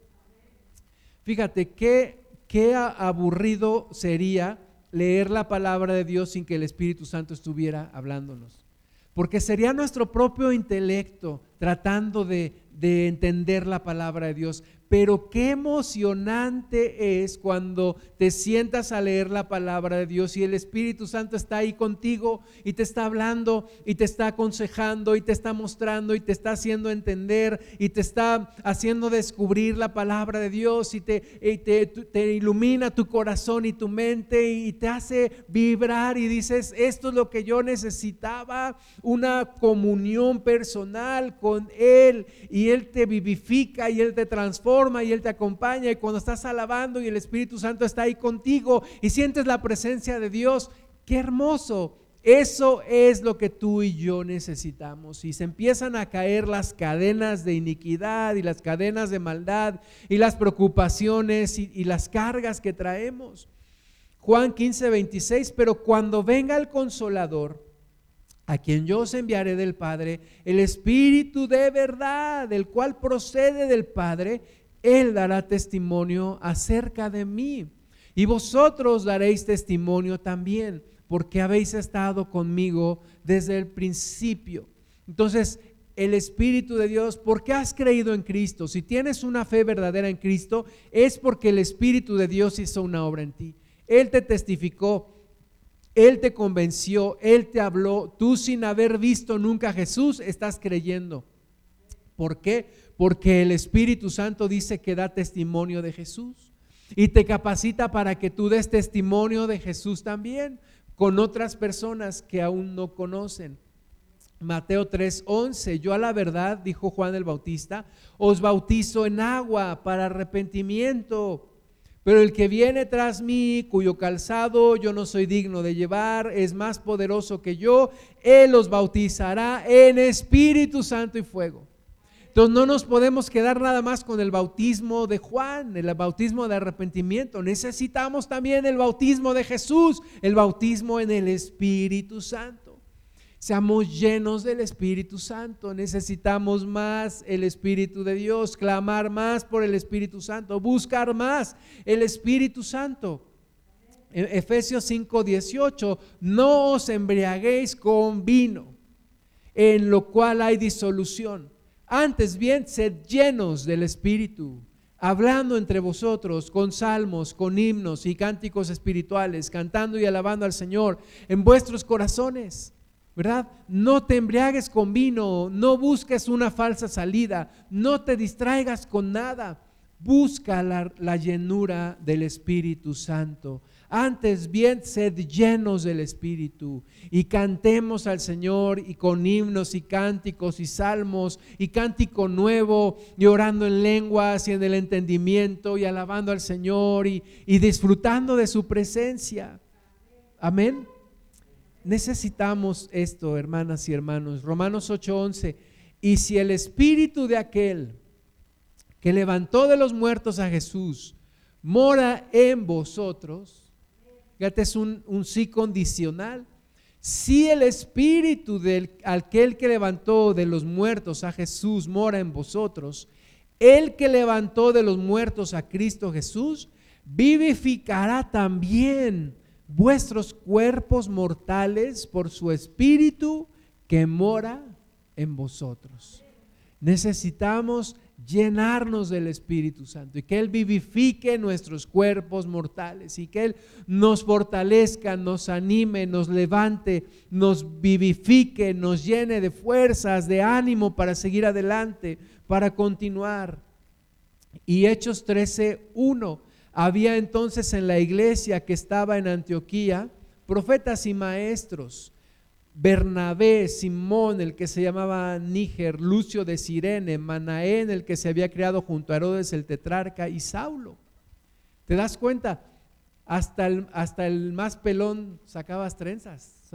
Fíjate qué, qué aburrido sería leer la palabra de Dios sin que el Espíritu Santo estuviera hablándonos. Porque sería nuestro propio intelecto tratando de, de entender la palabra de Dios. Pero qué emocionante es cuando te sientas a leer la palabra de Dios y el Espíritu Santo está ahí contigo y te está hablando y te está aconsejando y te está mostrando y te está haciendo entender y te está haciendo descubrir la palabra de Dios y te, te, ilumina tu corazón y tu mente y te hace vibrar y dices, esto es lo que yo necesitaba, una comunión personal con Él y Él te vivifica y Él te transforma y Él te acompaña y cuando estás alabando y el Espíritu Santo está ahí contigo y sientes la presencia de Dios, qué hermoso. Eso es lo que tú y yo necesitamos. Y se empiezan a caer las cadenas de iniquidad y las cadenas de maldad y las preocupaciones y, las cargas que traemos. Juan 15, 26, pero cuando venga el consolador, a quien yo os enviaré del Padre, el Espíritu de verdad, del cual procede del Padre, Él dará testimonio acerca de mí. Y vosotros daréis testimonio también porque habéis estado conmigo desde el principio. Entonces, el Espíritu de Dios, porque has creído en Cristo, si tienes una fe verdadera en Cristo, es porque el Espíritu de Dios hizo una obra en ti. Él te testificó, Él te convenció, Él te habló. Tú sin haber visto nunca a Jesús, estás creyendo. ¿Por qué? Porque el Espíritu Santo dice que da testimonio de Jesús y te capacita para que tú des testimonio de Jesús también con otras personas que aún no conocen. Mateo 3:11, yo a la verdad, dijo Juan el Bautista, os bautizo en agua para arrepentimiento, pero el que viene tras mí, cuyo calzado yo no soy digno de llevar, es más poderoso que yo, él os bautizará en Espíritu Santo y fuego. Entonces no nos podemos quedar nada más con el bautismo de Juan, el bautismo de arrepentimiento. Necesitamos también el bautismo de Jesús, el bautismo en el Espíritu Santo. Seamos llenos del Espíritu Santo. Necesitamos más el Espíritu de Dios, clamar más por el Espíritu Santo, buscar más el Espíritu Santo. Efesios 5:18, no os embriaguéis con vino, en lo cual hay disolución antes bien, sed llenos del Espíritu, hablando entre vosotros con salmos, con himnos y cánticos espirituales, cantando y alabando al Señor en vuestros corazones. ¿Verdad? No te embriagues con vino, no busques una falsa salida, no te distraigas con nada. Busca la, la llenura del Espíritu Santo. Antes bien, sed llenos del Espíritu y cantemos al Señor y con himnos y cánticos y salmos y cántico nuevo y orando en lenguas y en el entendimiento y alabando al Señor y, y disfrutando de su presencia. Amén. Necesitamos esto, hermanas y hermanos. Romanos 8:11. Y si el espíritu de aquel que levantó de los muertos a Jesús mora en vosotros, Fíjate, es un, un sí condicional. Si el espíritu del aquel que levantó de los muertos a Jesús mora en vosotros, el que levantó de los muertos a Cristo Jesús, vivificará también vuestros cuerpos mortales por su espíritu que mora en vosotros. Necesitamos llenarnos del Espíritu Santo y que Él vivifique nuestros cuerpos mortales y que Él nos fortalezca, nos anime, nos levante, nos vivifique, nos llene de fuerzas, de ánimo para seguir adelante, para continuar. Y Hechos 13.1, había entonces en la iglesia que estaba en Antioquía profetas y maestros Bernabé, Simón, el que se llamaba Níger, Lucio de Sirene, Manaén, el que se había creado junto a Herodes el tetrarca, y Saulo. ¿Te das cuenta? Hasta el, hasta el más pelón sacabas trenzas.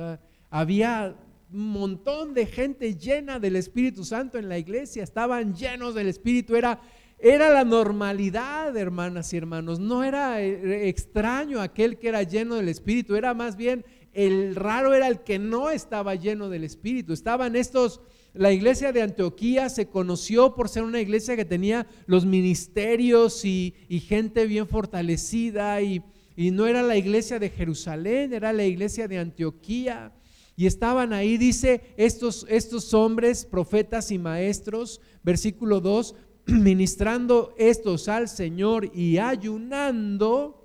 había un montón de gente llena del Espíritu Santo en la iglesia, estaban llenos del Espíritu, era, era la normalidad, hermanas y hermanos, no era eh, extraño aquel que era lleno del Espíritu, era más bien el raro era el que no estaba lleno del Espíritu. Estaban estos, la iglesia de Antioquía se conoció por ser una iglesia que tenía los ministerios y, gente bien fortalecida y, no era la iglesia de Jerusalén, era la iglesia de Antioquía. Y estaban ahí, dice, estos, estos hombres, profetas y maestros, versículo 2, [clears throat] ministrando estos al Señor y ayunando,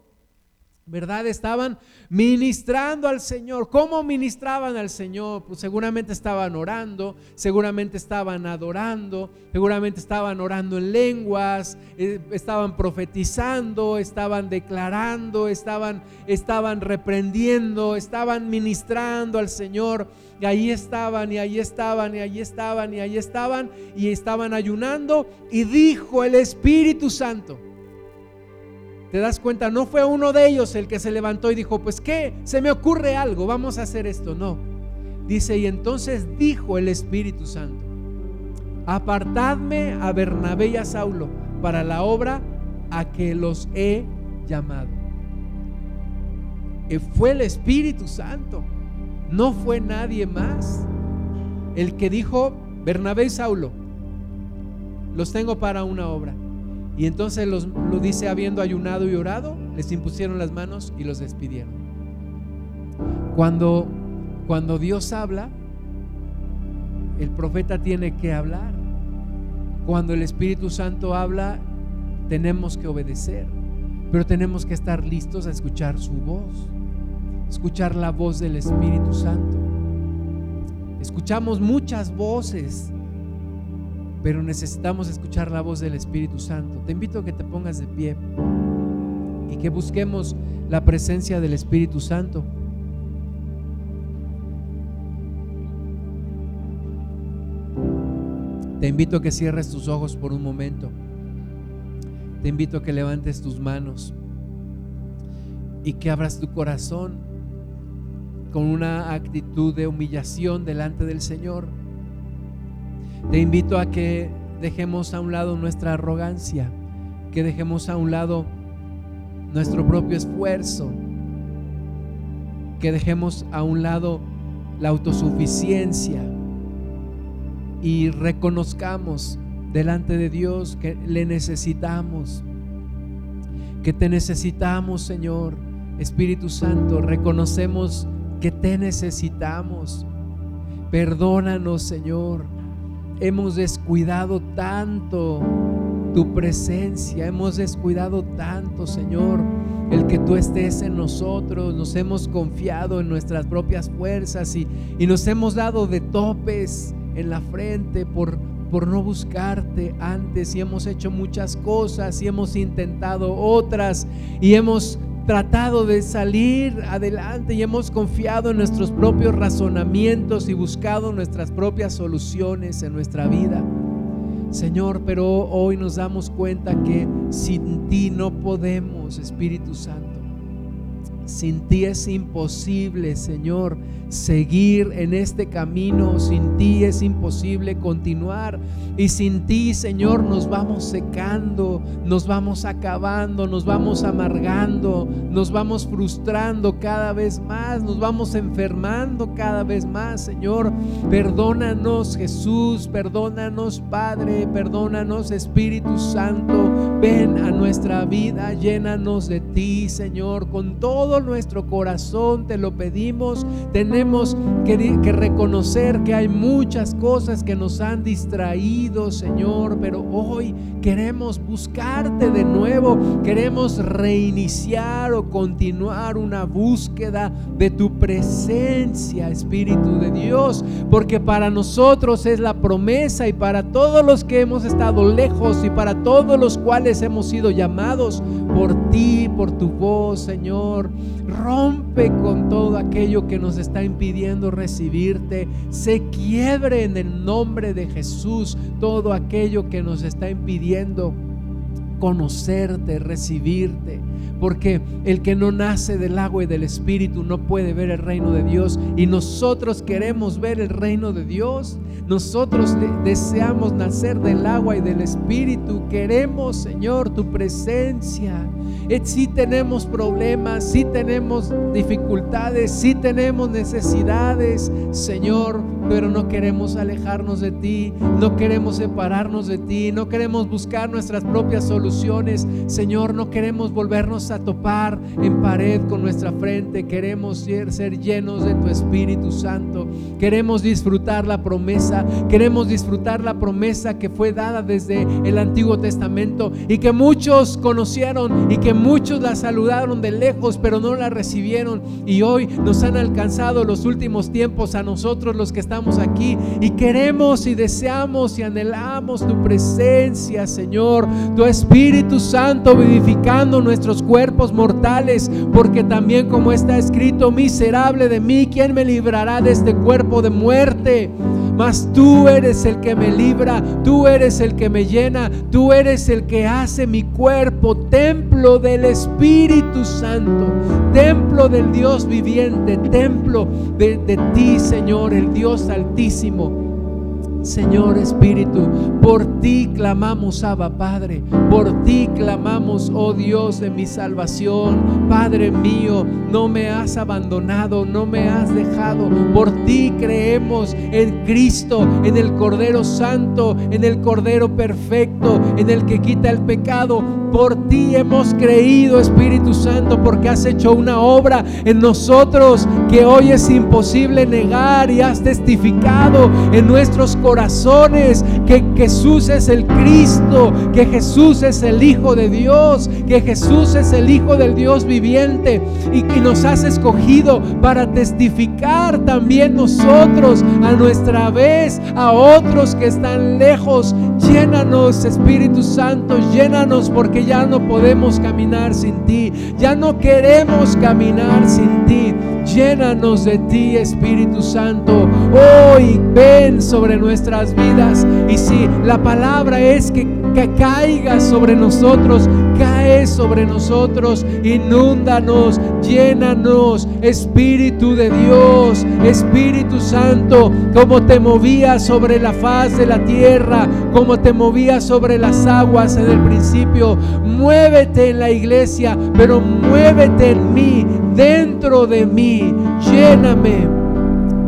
¿verdad? Estaban ministrando al Señor. ¿Cómo ministraban al Señor? Pues seguramente estaban orando, seguramente estaban adorando, seguramente estaban orando en lenguas, eh, estaban profetizando, estaban declarando, estaban, estaban reprendiendo, estaban ministrando al Señor. Y ahí estaban, y ahí estaban, y ahí estaban, y ahí estaban, y estaban ayunando. Y dijo el Espíritu Santo, te das cuenta, no fue uno de ellos el que se levantó y dijo, pues qué, se me ocurre algo, vamos a hacer esto. No, Dice, y entonces dijo el Espíritu Santo, apartadme a Bernabé y a Saulo para la obra a que los he llamado. Y fue el Espíritu Santo, no fue nadie más. El que dijo, Bernabé y Saulo, los tengo para una obra. Y entonces los, lo dice habiendo ayunado y orado, les impusieron las manos y los despidieron. Cuando, cuando Dios habla, el profeta tiene que hablar. Cuando el Espíritu Santo habla, tenemos que obedecer, pero tenemos que estar listos a escuchar su voz, escuchar la voz del Espíritu Santo. Escuchamos muchas voces, pero necesitamos escuchar la voz del Espíritu Santo. Te invito a que te pongas de pie y que busquemos la presencia del Espíritu Santo. Te invito a que cierres tus ojos por un momento. Te invito a que levantes tus manos y que abras tu corazón con una actitud de humillación delante del Señor. Te invito a que dejemos a un lado nuestra arrogancia, que dejemos a un lado nuestro propio esfuerzo, que dejemos a un lado la autosuficiencia y reconozcamos delante de Dios que le necesitamos, que te necesitamos, Señor. Espíritu Santo, reconocemos que te necesitamos. Perdónanos, Señor. Hemos descuidado tanto tu presencia, hemos descuidado tanto, Señor, el que tú estés en nosotros. Nos hemos confiado en nuestras propias fuerzas y, y nos hemos dado de topes en la frente por, por no buscarte antes y hemos hecho muchas cosas y hemos intentado otras y hemos tratado de salir adelante y hemos confiado en nuestros propios razonamientos y buscado nuestras propias soluciones en nuestra vida. Señor, pero hoy nos damos cuenta que sin ti no podemos, Espíritu Santo. Sin ti es imposible, Señor, seguir en este camino. Sin ti es imposible continuar. Y sin ti, Señor, nos vamos secando, nos vamos acabando, nos vamos amargando, nos vamos frustrando cada vez más, nos vamos enfermando cada vez más, Señor. Perdónanos, Jesús, perdónanos, Padre, perdónanos, Espíritu Santo. Ven a nuestra vida, llénanos de ti, Señor, con todo nuestro corazón te lo pedimos. Tenemos que, que reconocer que hay muchas cosas que nos han distraído, Señor, pero hoy queremos buscarte de nuevo, queremos reiniciar o continuar una búsqueda de tu presencia, Espíritu de Dios, porque para nosotros es la promesa y para todos los que hemos estado lejos y para todos los cuales hemos sido llamados por ti, por tu voz, Señor. Rompe con todo aquello que nos está impidiendo recibirte. Se quiebre en el nombre de Jesús todo aquello que nos está impidiendo conocerte, recibirte. Porque el que no nace del agua y del Espíritu no puede ver el reino de Dios. Y nosotros queremos ver el reino de Dios. Nosotros deseamos nacer del agua y del Espíritu. Queremos, Señor, tu presencia. Eh, si tenemos problemas, si tenemos dificultades, si tenemos necesidades, Señor, pero no queremos alejarnos de ti, no queremos separarnos de ti, no queremos buscar nuestras propias soluciones. Señor, no queremos volvernos a topar en pared con nuestra frente, queremos ser, ser llenos de tu Espíritu Santo, queremos disfrutar la promesa, queremos disfrutar la promesa que fue dada desde el Antiguo Testamento y que muchos conocieron y que muchos la saludaron de lejos, pero no la recibieron. Y hoy nos han alcanzado los últimos tiempos a nosotros los que estamos aquí y queremos y deseamos y anhelamos tu presencia, Señor, tu Espíritu Santo vivificando nuestros cuerpos mortales, porque también como está escrito, miserable de mí, ¿quién me librará de este cuerpo de muerte? Mas tú eres el que me libra, tú eres el que me llena, tú eres el que hace mi cuerpo templo del Espíritu Santo, templo del Dios viviente, templo de, de ti, Señor, el Dios altísimo. Señor Espíritu, por ti clamamos, Abba Padre, por ti clamamos, oh Dios de mi salvación, Padre mío, no me has abandonado, no me has dejado, por ti creemos en Cristo, en el Cordero Santo, en el Cordero Perfecto, en el que quita el pecado, por ti hemos creído, Espíritu Santo, porque has hecho una obra en nosotros que hoy es imposible negar y has testificado en nuestros corazones que Jesús es el Cristo, que Jesús es el Hijo de Dios, que Jesús es el Hijo del Dios viviente y que nos has escogido para testificar también nosotros a nuestra vez a otros que están lejos. Llénanos, Espíritu Santo, llénanos porque ya no podemos caminar sin ti, ya no queremos caminar sin ti. Llénanos de ti, Espíritu Santo. Hoy ven sobre nuestras vidas. Y si la palabra es que, que caiga sobre nosotros, cae sobre nosotros, inúndanos, llénanos, Espíritu de Dios, Espíritu Santo, como te movías sobre la faz de la tierra, como te movías sobre las aguas en el principio. Muévete en la iglesia, pero muévete en mí, dentro de mí, lléname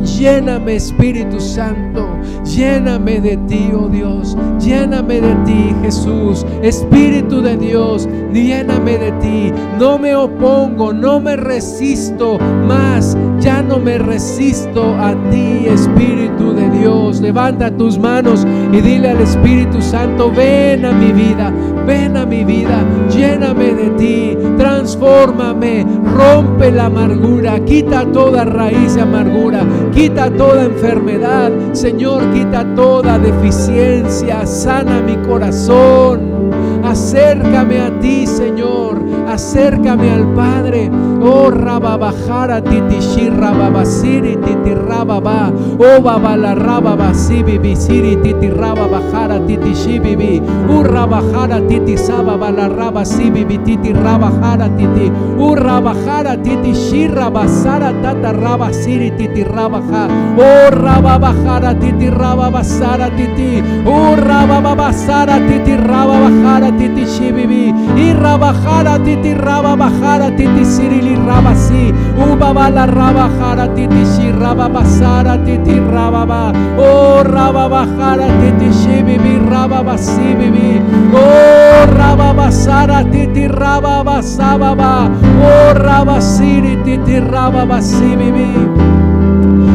Lléname Espíritu Santo, lléname de ti, oh Dios, lléname de ti, Jesús, Espíritu de Dios, lléname de ti. No me opongo, no me resisto más, ya no me resisto a ti, Espíritu de Dios. Levanta tus manos y dile al Espíritu Santo, ven a mi vida, ven a mi vida, lléname de ti, transfórmame, rompe la amargura, quita toda raíz de amargura Quita toda enfermedad, Señor, quita toda deficiencia, sana mi corazón. Acércame a ti, Señor acércame al Padre. Oh Rababajara titishi rababasiri titi rababa. Oh babala rababasibi bisiri titi rababajara titishi bibi. Urrabajara titi sababala rabasibi titi rabajara titi. Urrabajara titi shirabasara tata rabasiri titi rabaja. Oh rababajara titi rababasara titi. Oh rababasara titi rababajara titi shibibi. Y rabajara titi titi raba bajara titi sirili raba si ubaba la raba jara titi shi raba basara titi raba ba oh raba bajara titi shi bibi raba basi bibi oh raba basara titi raba basaba ba oh raba siri titi raba basi bibi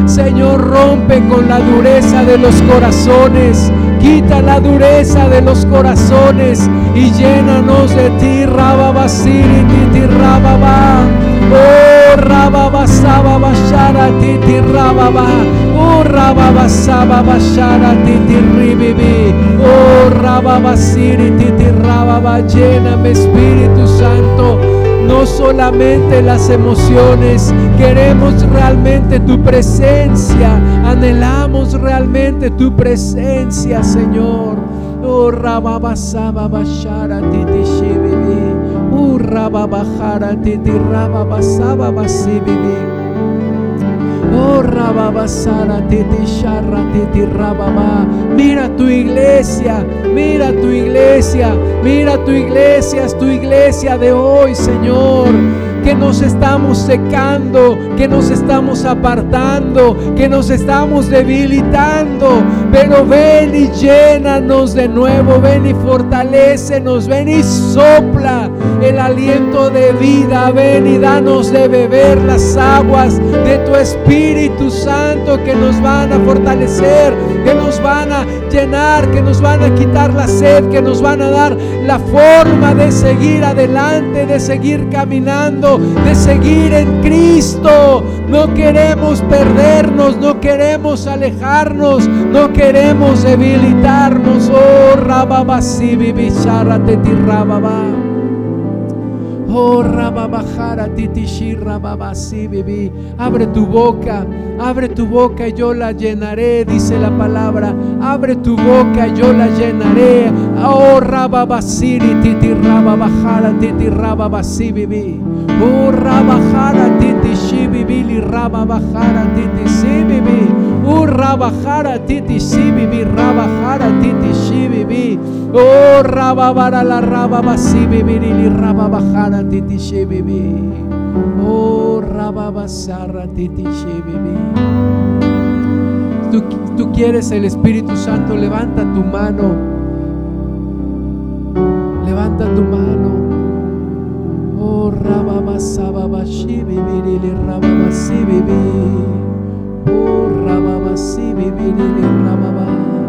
Señor, rompe con la dureza de los corazones. Quita la dureza de los corazones y llénanos de ti, Rababasiri, Titi Rababa. Oh, Rababasaba Bashara, Titi Rababa. Oh, Rababasaba Bashara, Titi Ribibi. Oh, Rababasiri, Titi Rababa. Lléname, Espíritu Santo no solamente las emociones, queremos realmente tu presencia, anhelamos realmente tu presencia, Señor. Oh, rababasaba bashara titi shibili. Oh, rababajara titi rababasaba basibili. Oh, rababasara titi sharra titi rababa. Mira tu iglesia, mira tu iglesia, mira tu iglesia, es tu iglesia de hoy, Señor que nos estamos secando, que nos estamos apartando, que nos estamos debilitando. Pero ven y llénanos de nuevo, ven y fortalecenos, ven y sopla el aliento de vida, ven y danos de beber las aguas de tu Espíritu Santo que nos van a fortalecer, que nos van a llenar, que nos van a quitar la sed, que nos van a dar la forma de seguir adelante, de seguir caminando de seguir en Cristo. No queremos perdernos, no queremos alejarnos, no queremos debilitarnos. Oh, rababa, teti rababa. Oh, rababajara, titishi, rababasi, bibi. Abre tu boca, abre tu boca y yo la llenaré, dice la palabra. Abre tu boca y yo la llenaré. Oh, rababasiri, titi, rababajara, titi, rababasi, bibi. Oh, rabajara, titi, shibibili, rababajara, titi, sibibi. Oh, rabajara, titi, sibibi, rabajara, titi, shibibi. Oh, rababara, la rababasi, bibili, rababajara, titi, shibibi. Oh, rababasara, titi, shibibi. Tú, quieres el Espíritu Santo, levanta tu mano. Levanta tu mano. Oh, rababasababashibibirili, rababasibibi. Oh, rababasibibirili, rababa. Oh, rabasibibirili, rabajara, titishibibi.